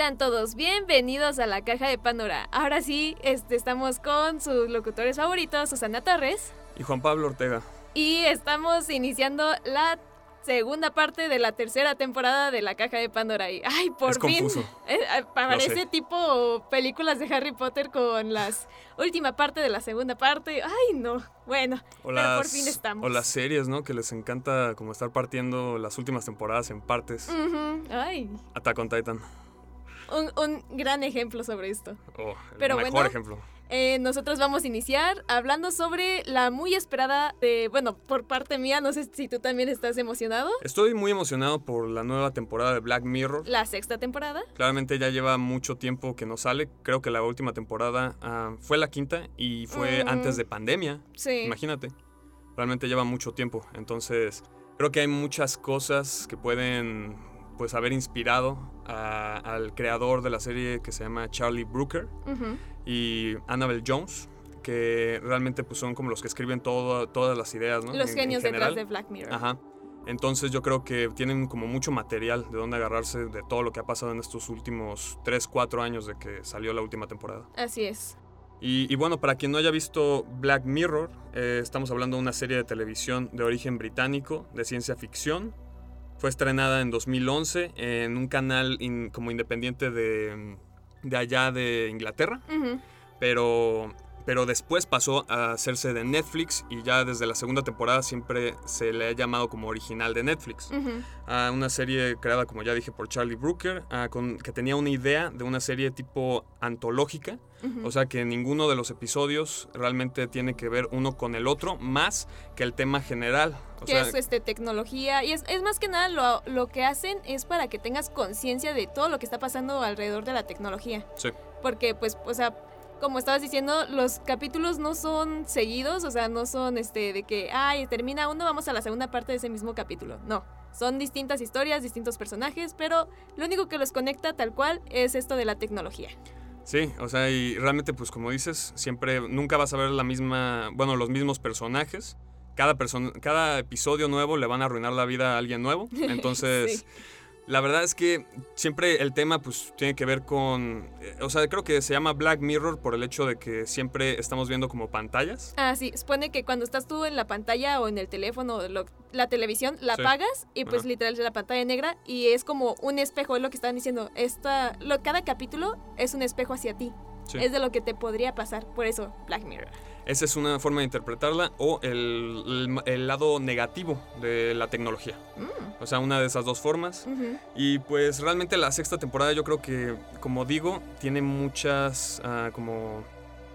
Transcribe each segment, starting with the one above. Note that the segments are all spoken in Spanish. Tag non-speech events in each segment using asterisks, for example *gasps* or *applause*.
Sean todos bienvenidos a la caja de Pandora. Ahora sí, este, estamos con sus locutores favoritos, Susana Torres. Y Juan Pablo Ortega. Y estamos iniciando la segunda parte de la tercera temporada de la caja de Pandora. Y, ay, por Es fin. confuso. Eh, parece tipo películas de Harry Potter con las última parte de la segunda parte. Ay, no. Bueno, O pero las, por fin estamos. o las series, ¿no? Que les encanta como estar partiendo las últimas temporadas en partes. Ujú, Ay, Attack on Titan. Un, un gran ejemplo sobre esto. Oh, el Pero mejor bueno. ejemplo. Eh, nosotros vamos a iniciar hablando sobre la muy esperada de, bueno, por parte mía, no sé si tú también estás emocionado, Estoy muy emocionado por la nueva temporada de Black Mirror. la sexta temporada. Claramente ya lleva mucho tiempo que no sale. Creo que la última temporada ah, fue la quinta y fue Mm. antes de pandemia. Sí. Imagínate. Realmente lleva mucho tiempo. Entonces, creo que hay muchas cosas que pueden pues haber inspirado a- al creador de la serie que se llama Charlie Brooker Ujú. y Annabelle Jones, que realmente pues, son como los que escriben todo- todas las ideas, ¿no? Los En- en genios detrás de Black Mirror. Ajá. Entonces yo creo que tienen como mucho material de dónde agarrarse de todo lo que ha pasado en estos últimos 3, 4 años de que salió la última temporada. Así es. Y, y bueno, para quien no haya visto Black Mirror, eh, estamos hablando de una serie de televisión de origen británico, de ciencia ficción. Fue estrenada en 2011 en un canal in- como independiente de, de allá de Inglaterra, pero, pero después pasó a hacerse de Netflix y ya desde la segunda temporada siempre se le ha llamado como original de Netflix. A una serie creada, como ya dije, por Charlie Brooker, ah, con, que tenía una idea de una serie tipo antológica, o sea que ninguno de los episodios realmente tiene que ver uno con el otro, más que el tema general. O que sea, es este, tecnología. Y es, es más que nada lo, lo que hacen es para que tengas conciencia de todo lo que está pasando alrededor de la tecnología. sí, Porque, pues, o sea, como estabas diciendo, los capítulos no son seguidos, o sea, no son este de que, ay, termina uno, vamos a la segunda parte de ese mismo capítulo. No. Son distintas historias, distintos personajes, pero lo único que los conecta tal cual es esto de la tecnología. sí, o sea, y realmente, pues como dices, siempre, nunca vas a ver la misma, bueno, los mismos personajes. Cada, persona, cada episodio nuevo le van a arruinar la vida a alguien nuevo. *laughs* Entonces, Sí. La verdad es que siempre el tema pues tiene que ver con, eh, o sea, creo que se llama Black Mirror por el hecho de que siempre estamos viendo como pantallas. Ah, sí, supone que cuando estás tú en la pantalla o en el teléfono lo- la televisión, la Sí. apagas y pues Ajá. literal es la pantalla negra y es como un espejo, es lo que estaban diciendo. Esta, lo, cada capítulo es un espejo hacia ti. Sí. Es de lo que te podría pasar, por eso Black Mirror. Esa es una forma de interpretarla o el, el- el lado negativo de la tecnología. Mm, O sea, una de esas dos formas. Y pues realmente la sexta temporada yo creo que, como digo, tiene muchas ah, como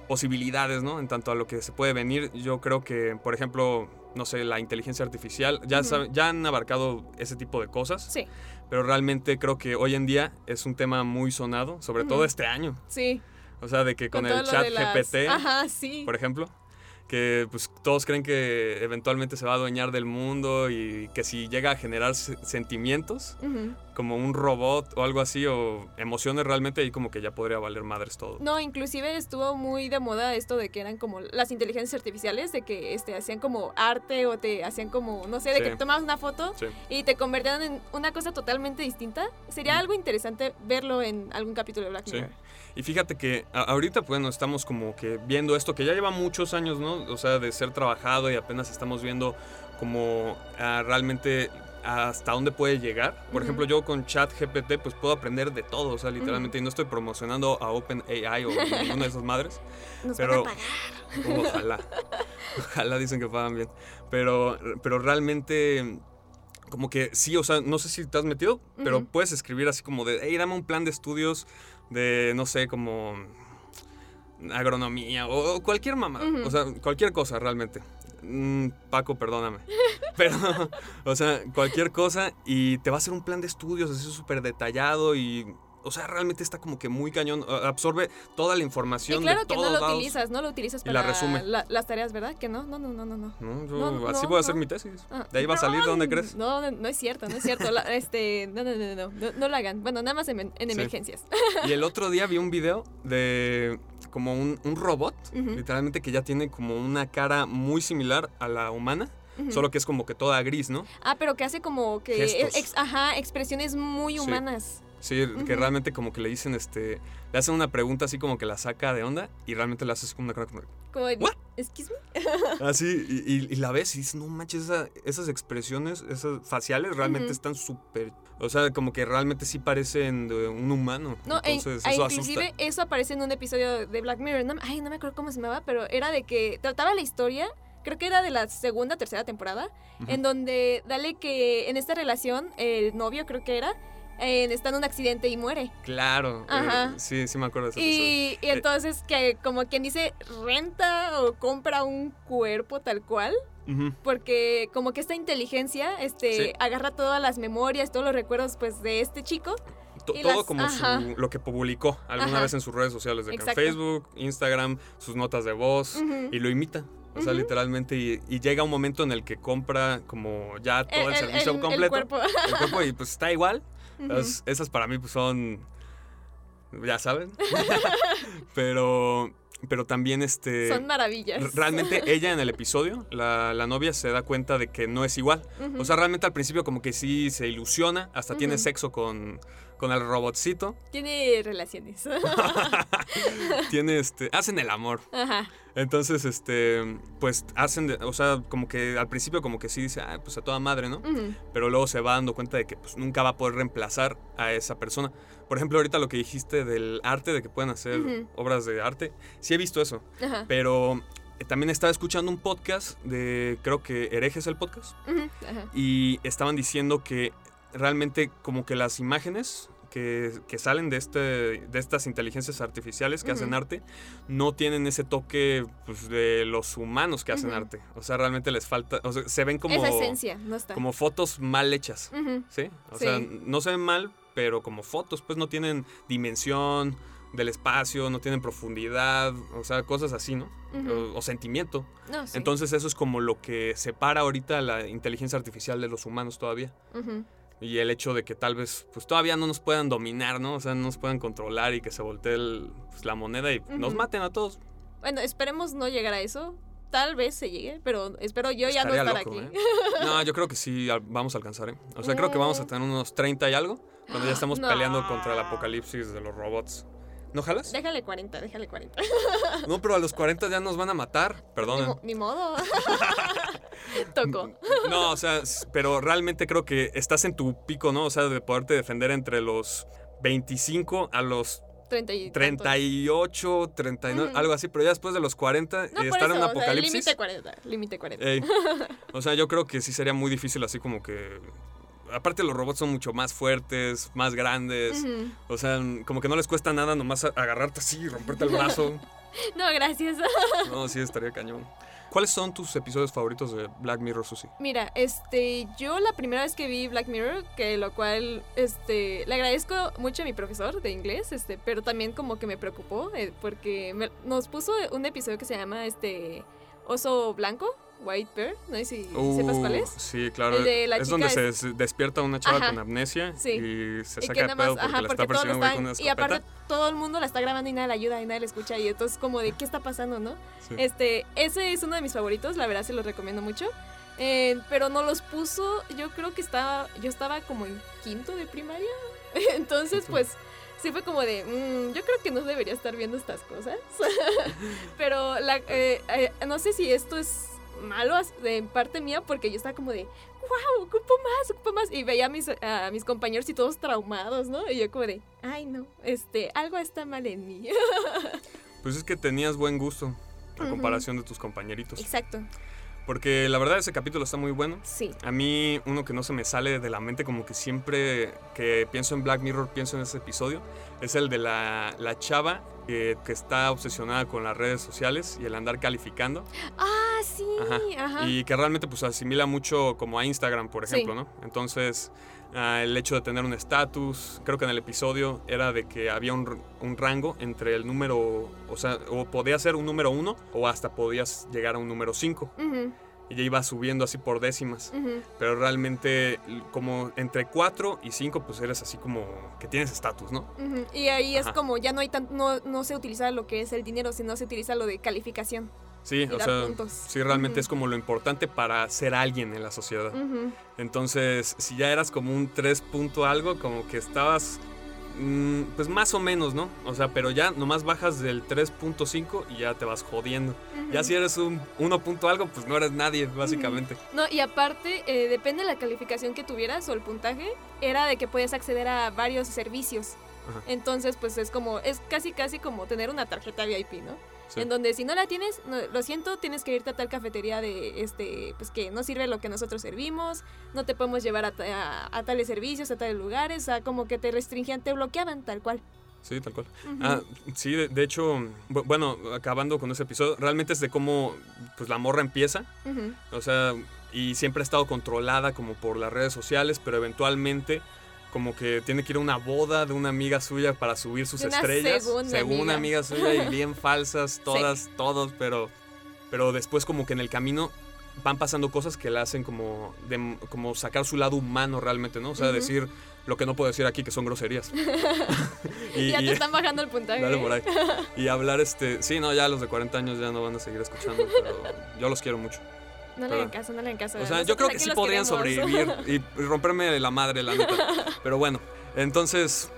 posibilidades, ¿no? En tanto a lo que se puede venir. Yo creo que, por ejemplo, no sé, la inteligencia artificial, ya, sabe- ya han abarcado ese tipo de cosas. Sí, Pero realmente creo que hoy en día es un tema muy sonado, sobre todo este año. sí. O sea, de que con, el chat las- GPT, Ajá, sí. por ejemplo, que pues todos creen que eventualmente se va a adueñar del mundo y que si llega a generar se- sentimientos. Como un robot o algo así, o emociones realmente, ahí como que ya podría valer madres todo. No, inclusive estuvo muy de moda esto de que eran como las inteligencias artificiales, de que este, hacían como arte o te hacían como, no sé, de Sí. que tomabas una foto Sí. y te convertían en una cosa totalmente distinta. Sería Mm. algo interesante verlo en algún capítulo de Black Sí. Mirror. Y fíjate que ahorita, bueno, estamos como que viendo esto que ya lleva muchos años, ¿no? O sea, de ser trabajado y apenas estamos viendo como ah, realmente hasta dónde puede llegar. Por ejemplo, yo con chat GPT pues puedo aprender de todo, o sea, literalmente, y no estoy promocionando a OpenAI o *laughs* ninguna de esas madres. Nos Pero- van a pagar. *laughs* Ojalá. Ojalá dicen que pagan bien. Pero, pero realmente, como que sí, o sea, no sé si te has metido, pero puedes escribir así como de, hey, dame un plan de estudios de, no sé, como agronomía o cualquier mamá. O sea, cualquier cosa realmente. Mm, Paco, perdóname. *laughs* Pero, o sea, cualquier cosa y te va a hacer un plan de estudios así súper detallado y... O sea, realmente está como que muy cañón. Absorbe toda la Y información claro de que todos no lo lados. utilizas, no lo utilizas Y la para resume. la- las tareas, ¿verdad? Que no, no, no, no, no. no. No, yo No, así voy a hacer mi tesis. Ah, De ahí va a salir, ¿de dónde crees? No, no, no es cierto, no es cierto. La- este, no, no, no, no, no, no lo hagan. Bueno, nada más en, en Sí. emergencias. Y el otro día vi un video de como un, un robot, literalmente que ya tiene como una cara muy similar a la humana, solo que es como que toda gris, ¿no? Ah, pero que hace como que ex- ajá, expresiones muy Sí. Sí, que realmente como que le dicen, este, le hacen una pregunta así como que la saca de onda y realmente le haces como una como, ¿What? excuse me. así, y, y- y la ves y dices, no manches, esa- esas expresiones, esas faciales realmente están súper, o sea, como que realmente sí parecen de un humano. No, Entonces eso inclusive asusta. eso aparece en un episodio de Black Mirror. No, ay, no me acuerdo cómo se llamaba, pero era de que trataba la historia, creo que era de la segunda, tercera temporada, en donde dale que en esta relación el novio creo que era, eh, está en un accidente y muere. Claro, eh, sí, sí me acuerdo de episodio. Y, y entonces que como quien dice renta o compra un cuerpo tal cual. Porque como que esta inteligencia este, Sí. agarra todas las memorias, todos los recuerdos pues de este chico. Todo las- como su- lo que publicó alguna Ajá. vez en sus redes sociales, de que en Exacto. Facebook, Instagram, sus notas de voz, y lo imita. O sea, literalmente, y, y llega un momento en el que compra como ya todo el, servicio el- el completo. cuerpo. el cuerpo, y pues está igual. Esas para mí pues son, ya saben. *laughs* pero, pero también este... Son maravillas. Realmente *laughs* ella en el episodio, la, la novia se da cuenta de que no es igual. O sea, realmente al principio como que sí se ilusiona, hasta tiene sexo con, con el robotcito. Tiene relaciones. *laughs* *laughs* tiene este, hacen el amor. Ajá. Entonces, este, pues hacen, de- o sea, como que al principio como que sí dice, ah, pues a toda madre, ¿no? Pero luego se va dando cuenta de que pues nunca va a poder reemplazar a esa persona. Por ejemplo, ahorita lo que dijiste del arte, de que pueden hacer obras de arte, sí he visto eso, Ajá. pero eh, también estaba escuchando un podcast de, creo que Herejes el podcast, y estaban diciendo que realmente como que las imágenes que, que salen de, este, de estas inteligencias artificiales que hacen arte no tienen ese toque pues, de los humanos que hacen arte. O sea, realmente les falta, o sea, se ven como, Esa esencia no está. como fotos mal hechas. ¿Sí? O Sí. sea, no se ven mal, pero como fotos, pues no tienen dimensión del espacio, no tienen profundidad, o sea, cosas así, ¿no? O, o sentimiento. No, sí. Entonces eso es como lo que separa ahorita la inteligencia artificial de los humanos todavía. Y el hecho de que tal vez, pues todavía no nos puedan dominar, ¿no? O sea, no nos puedan controlar y que se voltee el- pues, la moneda y nos maten a todos. Bueno, esperemos no llegar a eso. Tal vez se llegue, pero espero yo ya no estar loco, aquí. ¿eh? No, yo creo que sí vamos a alcanzar, ¿eh? O sea, creo que vamos a tener unos 30 y algo cuando ya estamos No. peleando contra el apocalipsis de los robots. ¿No jalas? Déjale 40, déjale 40. No, pero a los 40 ya nos van a matar. Ni, Perdón. mo- ni modo. *laughs* Tocó. No, o sea, pero realmente creo que estás en tu pico, ¿no? O sea, de poderte defender entre los 25 a los 30 y tantos. 38, 39, Ujú. algo así, pero ya después de los 40 No, y por estar en eso, un o sea, apocalipsis. límite 40, límite 40. ey, *laughs* o sea, yo creo que sí sería muy difícil así como que... Aparte los robots son mucho más fuertes, más grandes. O sea, como que no les cuesta nada nomás agarrarte así y romperte el brazo. *laughs* No, gracias. *laughs* No, sí, estaría cañón. ¿Cuáles son tus episodios favoritos de Black Mirror, Susi? Mira, este, yo la primera vez que vi Black Mirror, que lo cual, este, le agradezco mucho a mi profesor de inglés, este, pero también como que me preocupó, eh, porque me- nos puso un episodio que se llama, este, Oso Blanco, White Bear, no sé si sepas cuál es. Uh, Sí, claro. El de la es chica donde es- se des- despierta una chava Ajá. con amnesia Sí. y se saca nada pedo porque ajá, la porque está persiguiendo con una y aparte todo el mundo la está grabando y nadie la ayuda y nadie la escucha y entonces como de, ¿qué está pasando, no? Sí. Este, ese es uno de mis favoritos, la verdad se los recomiendo mucho. Eh, pero no los puso, yo creo que estaba, yo estaba como en quinto de primaria. *laughs* Entonces, pues, sí fue como de, "Mm, yo creo que no debería estar viendo estas cosas. *laughs* pero la, eh, eh, no sé si esto es malo de parte mía, porque yo estaba como de, wow, ocupo más, ocupo más. Y veía a mis, a mis compañeros y todos traumados, ¿no? Y yo como de, ay no, este, algo está mal en mí. *laughs* Pues es que tenías buen gusto a comparación de tus compañeritos. Exacto, Porque la verdad ese capítulo está muy bueno. sí. A mí uno que no se me sale de la mente como que siempre que pienso en Black Mirror pienso en ese episodio es el de la, la chava que, que está obsesionada con las redes sociales y el andar calificando Ah, sí, Ajá. ajá. y que realmente pues asimila mucho como a Instagram por Sí. ejemplo, ¿no? Entonces ah, el hecho de tener un estatus, creo que en el episodio era de que había un, un rango entre el número, o sea, o podía ser un número uno o hasta podías llegar a un número cinco y ya iba subiendo así por décimas. Pero realmente como entre 4 y 5 pues eres así como que tienes estatus, ¿no? Y ahí es como ya no hay tan, no, no se utiliza lo que es el dinero, sino se utiliza lo de calificación. Sí, o sea, puntos. sí realmente es como lo importante para ser alguien en la sociedad. Entonces, si ya eras como un 3 punto algo, como que estabas, pues, no sé, Mm, pues más o menos, ¿no? O sea, pero ya nomás bajas del 3.5 y ya te vas jodiendo. Ya si eres un 1. punto algo, pues no eres nadie, básicamente. No, y aparte, eh, depende de la calificación que tuvieras o el puntaje, era de que puedes acceder a varios servicios. Entonces, pues es como, es casi casi como tener una tarjeta VIP, ¿no? Sí. En donde si no la tienes, no, lo siento, tienes que irte a tal cafetería de, este, pues que no sirve lo que nosotros servimos, no te podemos llevar a, a- a tales servicios, a tales lugares, sea, como que te restringían, te bloqueaban, tal cual. Sí, tal cual. Ah, sí, de, de hecho, bu- bueno, acabando con ese episodio, realmente es de cómo pues la morra empieza. O sea, y siempre ha estado controlada como por las redes sociales, pero eventualmente como que tiene que ir a una boda de una amiga suya para subir sus una estrellas. segunda según una amiga. amiga suya y bien *laughs* falsas, todas, todos, pero, pero después como que en el camino van pasando cosas que la hacen como, de- como sacar su lado humano realmente, ¿no? O sea, decir lo que no puedo decir aquí, que son groserías. *laughs* *laughs* y, ya y- te están bajando el puntaje. Dale por ahí. Y hablar, este. Sí, no, ya los de 40 años ya no van a seguir escuchando, pero yo los quiero mucho. No le hagan caso, no le hagan caso. O sea, yo creo que sí podrían sobrevivir *laughs* y, romperme la madre, la neta. Pero bueno, entonces,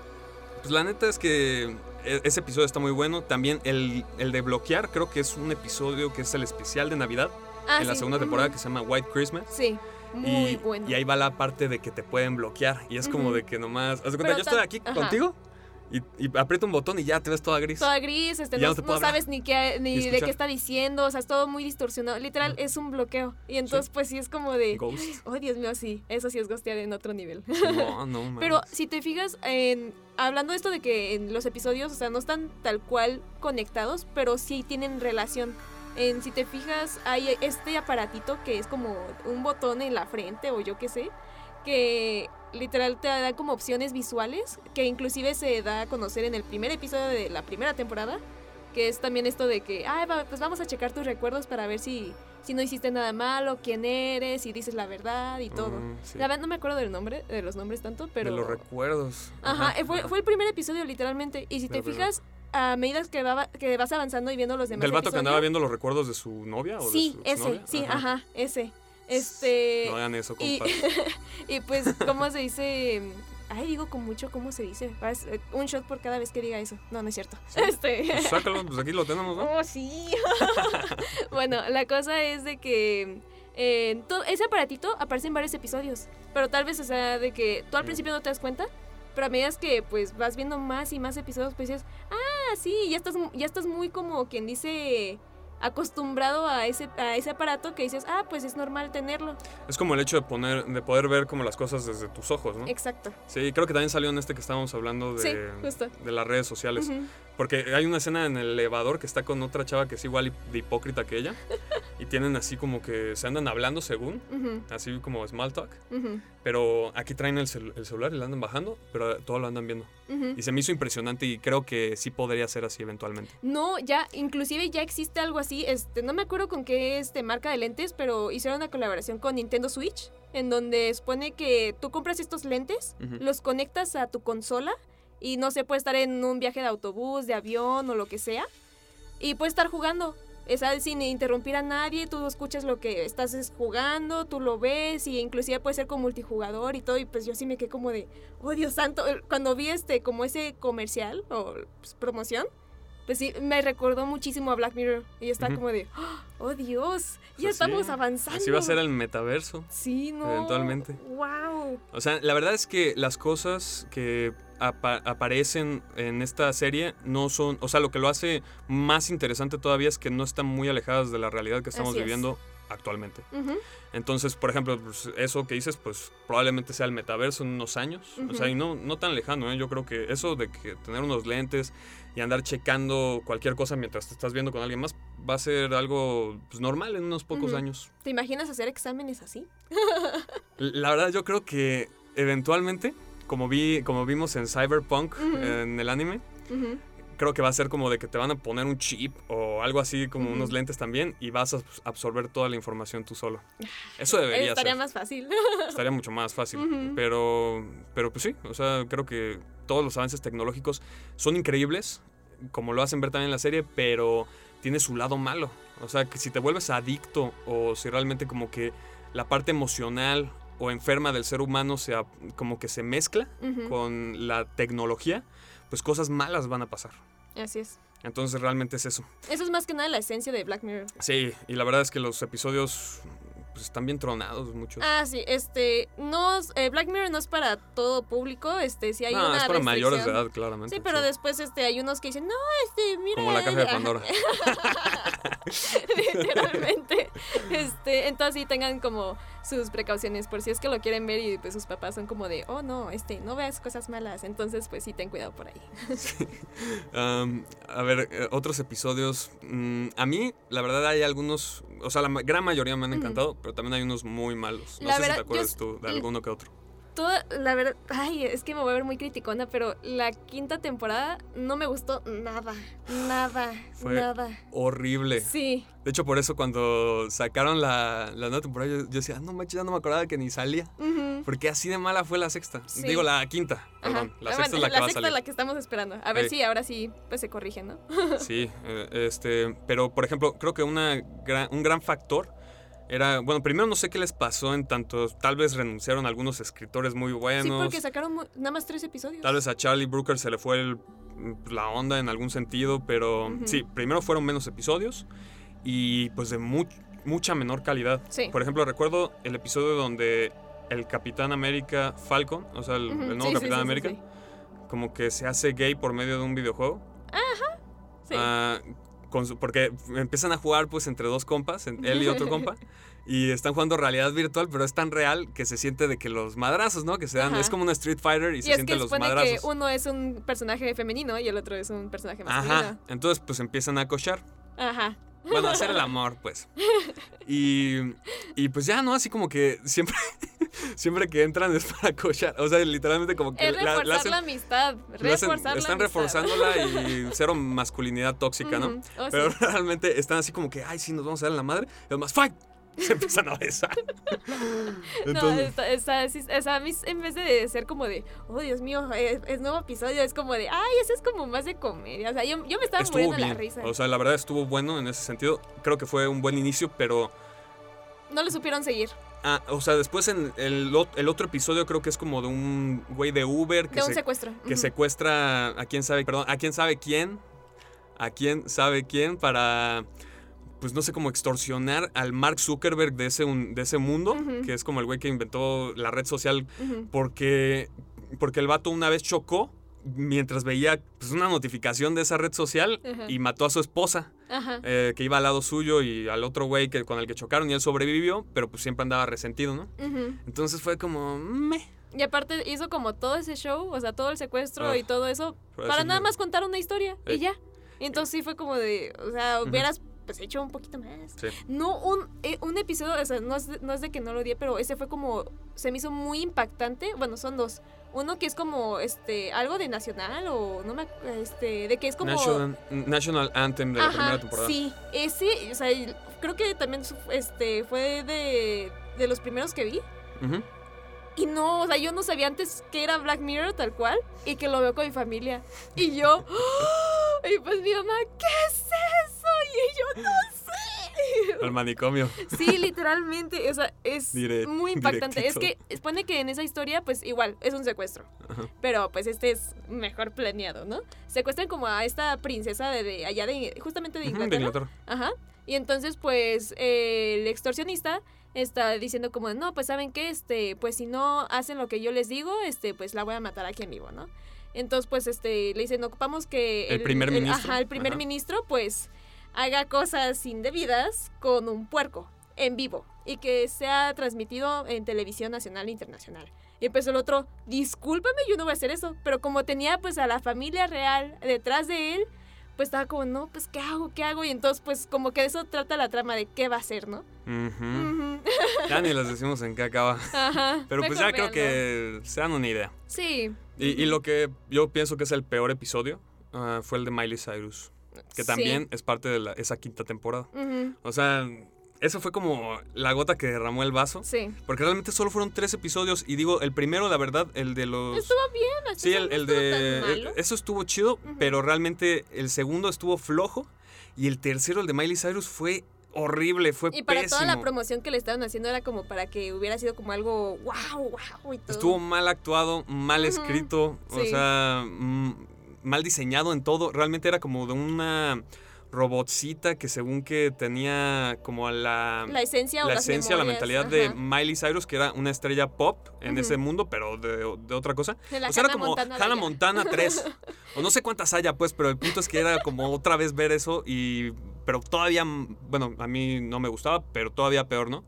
pues la neta es que e- ese episodio está muy bueno. También el, el de bloquear, creo que es un episodio que es el especial de Navidad Ah, en la segunda temporada que se llama White Christmas. Sí, muy y, bueno. y ahí va la parte de que te pueden bloquear. Y es como de que nomás. Haz de cuenta, Pero yo estoy aquí ajá. contigo y, y aprieto un botón y ya te ves toda gris. Toda gris, este, no, no no sabes ni qué Ni de qué está diciendo, o sea, es todo muy distorsionado. Literal, es un bloqueo. Y entonces, pues sí es como de. Ghost. Oh, Dios mío, sí. Eso sí es ghostear en otro nivel. No, no. *laughs* Pero si te fijas, en, hablando de esto de que en los episodios, o sea, no están tal cual conectados, pero sí tienen relación. En, si te fijas, hay este aparatito que es como un botón en la frente o yo qué sé, que literal te da como opciones visuales, que inclusive se da a conocer en el primer episodio de la primera temporada, que es también esto de que, va, pues vamos a checar tus recuerdos para ver si, si no hiciste nada malo, quién eres, si dices la verdad y todo. Mm, sí. La verdad no me acuerdo del nombre, de los nombres tanto, pero... De los recuerdos. Ajá, eh, fue, ajá. fue el primer episodio literalmente. Y si te verdad. fijas, a medida que, va- que vas avanzando y viendo los demás ¿Del vato que episodios- andaba viendo los recuerdos de su novia? O Sí, de su ese, exnovia? sí, ajá, ese. Este... No hagan eso, compadre. *laughs* y pues, ¿cómo se dice? Ay, digo con mucho, ¿cómo se dice? Eh, Un shot por cada vez que diga eso. No, no es cierto. Sí. *laughs* Este... Pues sácalo, pues aquí lo tenemos, ¿no? Oh, sí. *laughs* bueno, la cosa es de que eh, to- ese aparatito aparece en varios episodios. Pero tal vez, o sea, de que tú al principio no te das cuenta. Pero a medida que pues vas viendo más y más episodios, pues dices, ah, sí, ya estás, ya estás muy como quien dice acostumbrado a ese, a ese aparato que dices, ah, pues es normal tenerlo. Es como el hecho de poner, de poder ver como las cosas desde tus ojos, ¿no? Exacto. Sí, creo que también salió en este que estábamos hablando de, Sí, justo. de las redes sociales. Ujú. Porque hay una escena en el elevador que está con otra chava que es igual de hipócrita que ella. *laughs* y tienen así como que se andan hablando según, así como small talk. Pero aquí traen el, cel- el celular y lo andan bajando, pero todo lo andan viendo. Y se me hizo impresionante y creo que sí podría ser así eventualmente. No, ya, inclusive ya existe algo así, este, no me acuerdo con qué este, marca de lentes, pero hicieron una colaboración con Nintendo Switch, en donde supone que tú compras estos lentes, los conectas a tu consola, y no sé, puede estar en un viaje de autobús, de avión o lo que sea, y puedes estar jugando. Esa, sin interrumpir a nadie, tú escuchas lo que estás es, jugando, tú lo ves, y inclusive puede ser con multijugador y todo, y pues yo sí me quedé como de, oh Dios santo, cuando vi este, como ese comercial o pues, promoción, pues sí, me recordó muchísimo a Black Mirror. Y Ujú. como de, oh Dios, ya Pues estamos avanzando. Así va a ser el metaverso. Sí, no. eventualmente. Wow. O sea, la verdad es que las cosas que apa- aparecen en esta serie no son, o sea, lo que lo hace más interesante todavía es que no están muy alejadas de la realidad que estamos Así es. viviendo actualmente. Entonces, por ejemplo, pues, eso que dices, pues probablemente sea el metaverso en unos años. O sea, y no, no tan lejano, ¿eh? Yo creo que eso de que tener unos lentes y andar checando cualquier cosa mientras te estás viendo con alguien más va a ser algo pues, normal en unos pocos años. ¿Te imaginas hacer exámenes así? La verdad, yo creo que eventualmente, como, vi, como vimos en Cyberpunk, en el anime, creo que va a ser como de que te van a poner un chip o algo así, como unos lentes también, y vas a abs- absorber toda la información tú solo. Eso debería Estaría ser. más fácil. Estaría mucho más fácil. Pero, pero pues sí, o sea, creo que todos los avances tecnológicos son increíbles, como lo hacen ver también en la serie, pero tiene su lado malo. O sea, que si te vuelves adicto o si realmente como que la parte emocional o enferma del ser humano se, como que se mezcla con la tecnología, pues cosas malas van a pasar. Así es. Entonces realmente es eso. Eso es más que nada la esencia de Black Mirror. Sí, y la verdad es que los episodios pues, están bien tronados muchos. Ah, sí, este, no, eh, Black Mirror no es para todo público, este, si hay no, una es para mayores de edad, claramente. Sí, pero después, este, hay unos que dicen, no, este, mira. Como la caja de ajá". Pandora. *laughs* Literalmente. Este, entonces sí tengan como sus precauciones por si es que lo quieren ver y pues sus papás son como de, oh no, este, no veas cosas malas. Entonces, pues sí, ten cuidado por ahí. A ver, eh, otros episodios. mm, a mí, la verdad, hay algunos. O sea, la gran mayoría me han encantado, pero también hay unos muy malos. No La sé verdad, si te acuerdas tú de alguno que otro. Toda, la verdad, ay, es que me voy a ver muy criticona, pero la quinta temporada no me gustó nada, nada, Fue- nada. Horrible. Sí, De hecho, por eso cuando sacaron la, la nueva temporada, yo, yo decía, "Ah, no manches, ya no me acordaba que ni salía. Porque así de mala fue la sexta. Sí. Digo, la quinta. Perdón. Ajá. La Ah, sexta bueno, es la que va a sexta salir. la que estamos esperando. A ver Ey. si ahora sí pues se corrige, ¿no? Sí, eh, este, pero por ejemplo, creo que una gran- un gran factor era, bueno, primero no sé qué les pasó en tanto, tal vez renunciaron algunos escritores muy Sí, buenos, porque sacaron nada más tres episodios. tal vez a Charlie Brooker se le fue el- la onda en algún sentido, pero sí, primero fueron menos episodios y pues de mu- mucha menor calidad. Sí. Por ejemplo, recuerdo el episodio donde el Capitán América Falcon, o sea, el, nuevo sí, sí, Capitán sí, sí, América, sí. como que se hace gay por medio de un videojuego. Sí. Ah, con su- porque empiezan a jugar pues entre dos compas, él y otro *laughs* compa, y están jugando realidad virtual, pero es tan real que se siente de que los madrazos, ¿no? Que se dan, Ajá. es como una Street Fighter y, y se sienten los supone que madrazos. uno es un personaje femenino y el otro es un personaje masculino. Ajá, entonces pues empiezan a cochar. Ajá. Bueno, a hacer el *laughs* amor, pues. Y, y pues ya, ¿no? Así como que siempre, siempre que entran es para cochar. O sea, literalmente como que Es la- la reforzar hacen- la amistad. la hacen- Reforzar la están amistad. reforzándola y *laughs* cero masculinidad tóxica, ¿no? Oh, Pero sí. *laughs* realmente están así como que, ay, sí, nos vamos a dar en la madre. Y además, ¡fight! *laughs* Se empiezan a besar. No, Entonces, está, está- sí, o sea, a mí en vez de ser como de, oh Dios mío, es, es nuevo episodio, es como de, ay, ese es como más de comedia. O sea, yo, yo me estaba estuvo muriendo bien. la risa. O sea, la verdad estuvo bueno en ese sentido. Creo que fue un buen inicio, pero. no lo supieron seguir. Ah, o sea, después en el, ot- el otro episodio creo que es como de un güey de Uber que, De un se- secuestro. que Ujú. secuestra a quién sabe, perdón, a quién sabe quién. A quién sabe quién para. Pues no sé cómo extorsionar al Mark Zuckerberg de ese, un- de ese mundo, que es como el güey que inventó la red social porque, porque el vato una vez chocó mientras veía pues, una notificación de esa red social y mató a su esposa. Eh, que iba al lado suyo y al otro güey que, con el que chocaron y él sobrevivió, pero pues siempre andaba resentido, ¿no? Entonces fue como... Meh. Y aparte hizo como todo ese show, o sea, todo el secuestro Ah. y todo eso, para nada más contar una historia y Ey. ya. Y entonces sí fue como de, o sea, hubieras pues hecho un poquito más. Sí. No, un, eh, un episodio, o sea, no es, de, no es de que no lo odié, pero ese fue como, se me hizo muy impactante. Bueno, son dos. Uno que es como, este, algo de nacional o no me, este, de que es como... National, National Anthem de la primera temporada. sí, ese, o sea, creo que también este, fue de, de los primeros que vi. Ujú. Y no, o sea, yo no sabía antes que era Black Mirror tal cual y que lo veo con mi familia. Y yo, *gasps* y pues mi mamá, ¿qué es eso? Y yo, no sé. *laughs* Al manicomio. Sí, literalmente, o sea, es muy impactante. Es que supone que en esa historia, pues igual, es un secuestro. Ajá. Pero pues este es mejor planeado, ¿no? Secuestran como a esta princesa de, de allá de, justamente de Inglaterra. de Inglaterra. Ajá. Y entonces, pues, eh, el extorsionista está diciendo como, no, pues, ¿saben qué? Este, pues, si no hacen lo que yo les digo, este, pues, la voy a matar aquí en vivo, ¿no? Entonces, pues, este, le dicen, ocupamos que... El primer ministro. ajá, el primer Ajá. ministro, pues, haga cosas indebidas con un puerco en vivo y que sea transmitido en televisión nacional e internacional. Y empezó el otro, discúlpame, yo no voy a hacer eso. Pero como tenía pues a la familia real detrás de él, pues estaba como, no, pues ¿qué hago? ¿Qué hago? Y entonces pues como que eso trata la trama de qué va a hacer, ¿no? Ujú. Ujú. Ya ni *laughs* les decimos en qué acaba. Ajá. Pero pues ya creo que se dan una idea. Sí. Y, y lo que yo pienso que es el peor episodio ah, fue el de Miley Cyrus, que Sí. también es parte de la- esa quinta temporada. O sea, eso fue como la gota que derramó el vaso, Sí. porque realmente solo fueron tres episodios y digo, el primero, la verdad, el de los... Estuvo bien, hasta Sí, el, no de... tan malo. Eso estuvo chido, pero realmente el segundo estuvo flojo y el tercero, el de Miley Cyrus, fue horrible, fue Y para pésimo. toda la promoción que le estaban haciendo era como para que hubiera sido como algo wow, wow y todo. Estuvo mal actuado, mal escrito, o sea, mm, mal diseñado en todo. Realmente era como de una robotcita que según que tenía como la, la esencia o la las esencia, la mentalidad de. Miley Cyrus, que era una estrella pop en ese mundo, pero de, de otra cosa. De la o sea, era como Montana Hannah. Montana *laughs* 3. o no sé cuántas haya, pues, pero el punto es que era como otra vez ver eso y... Pero todavía, bueno, a mí no me gustaba, pero todavía peor, ¿no?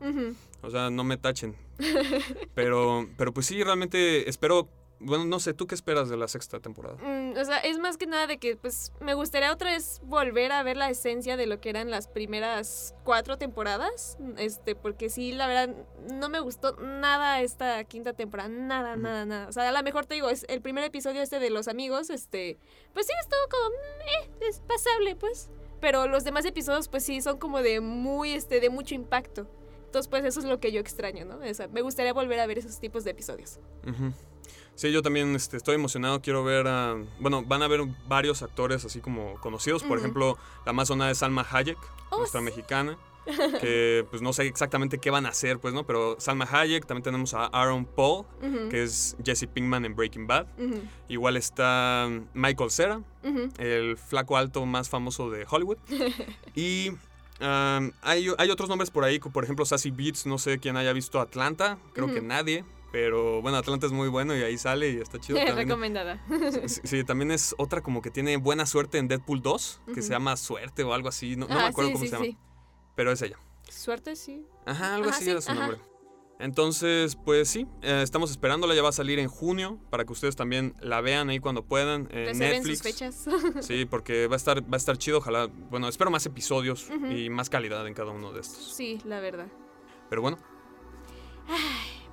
O sea, no me tachen. *laughs* Pero, pero pues sí, realmente espero. Bueno, no sé, ¿tú qué esperas de la sexta temporada? Mm, o sea, es más que nada de que pues me gustaría otra vez volver a ver la esencia de lo que eran las primeras cuatro temporadas. Este, porque sí, la verdad, no me gustó nada esta quinta temporada. Nada, nada, nada. O sea, a lo mejor te digo, es el primer episodio este de los amigos, este, pues sí, estuvo como, mm, eh, es pasable, pues. Pero los demás episodios, pues sí, son como de muy, este, de mucho impacto. Entonces, pues eso es lo que yo extraño, ¿no? O sea, me gustaría volver a ver esos tipos de episodios. Sí, yo también este, estoy emocionado. Quiero ver a. Bueno, van a ver varios actores así como conocidos. Por ejemplo, la más sonada es Salma Hayek, Oh, nuestra sí. mexicana. *laughs* Que pues no sé exactamente qué van a hacer, pues, ¿no? Pero Salma Hayek, también tenemos a Aaron Paul, que es Jesse Pinkman en Breaking Bad. Igual está Michael Cera, el flaco alto más famoso de Hollywood. *laughs* y um, hay, hay otros nombres por ahí, por ejemplo Sassy Beats, no sé quién haya visto Atlanta, creo que nadie. Pero bueno, Atlanta es muy bueno y ahí sale y está chido. *laughs* También, Recomendada. sí, sí, también es otra como que tiene buena suerte en Deadpool 2, que Ujú. se llama Suerte o algo así. No, no Ah, me acuerdo sí, cómo sí, se llama, pero es ella. Suerte, sí. Ajá, algo Ajá, así sí, era su ajá. Entonces, pues sí, eh, estamos esperándola, ya va a salir en junio para que ustedes también la vean ahí cuando puedan Reserven Netflix. sus fechas. *laughs* Sí, porque va a estar va a estar chido, ojalá, bueno, espero más episodios y más calidad en cada uno de estos. sí, la verdad. Pero bueno,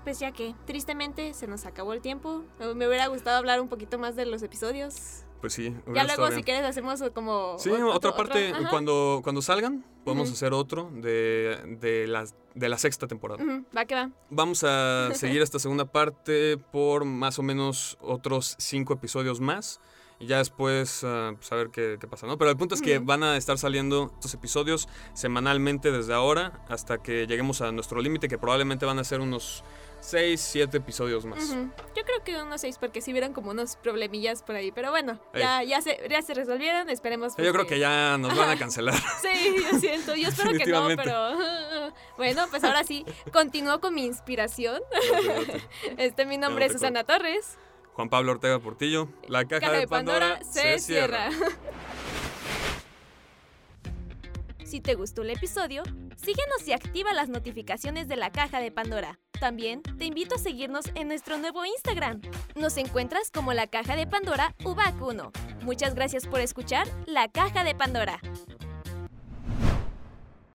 Pues ya que, tristemente, se nos acabó el tiempo. Me hubiera gustado hablar un poquito más de los episodios. Pues sí. Ya luego, si bien. quieres, hacemos como... Sí, ot- otra parte, otro- cuando, cuando salgan, podemos Ujú. hacer otro de, de, la, de la sexta temporada. Va que va. Vamos a *laughs* seguir esta segunda parte por más o menos otros cinco episodios más. Y ya después, pues a ver qué, qué pasa, ¿no? Pero el punto es que van a estar saliendo estos episodios semanalmente desde ahora hasta que lleguemos a nuestro límite, que probablemente van a ser unos 6, 7 episodios más. Yo creo que unos seis, porque sí vieron como unos problemillas por ahí. Pero bueno, Ey. ya, ya, se, ya se resolvieron. Esperemos. pues, Yo creo que ya nos van a cancelar. *laughs* Sí, yo siento. Yo espero que no, pero. *laughs* Bueno, pues ahora sí, continúo con mi inspiración. *laughs* Este, mi nombre es Susana Torres. Juan Pablo Ortega Portillo, la caja, de, Pandora, se cierra. Si te gustó el episodio, síguenos y activa las notificaciones de la caja de Pandora. También te invito a seguirnos en nuestro nuevo Instagram. Nos encuentras como la caja de Pandora UBAC1. Muchas gracias por escuchar La Caja de Pandora.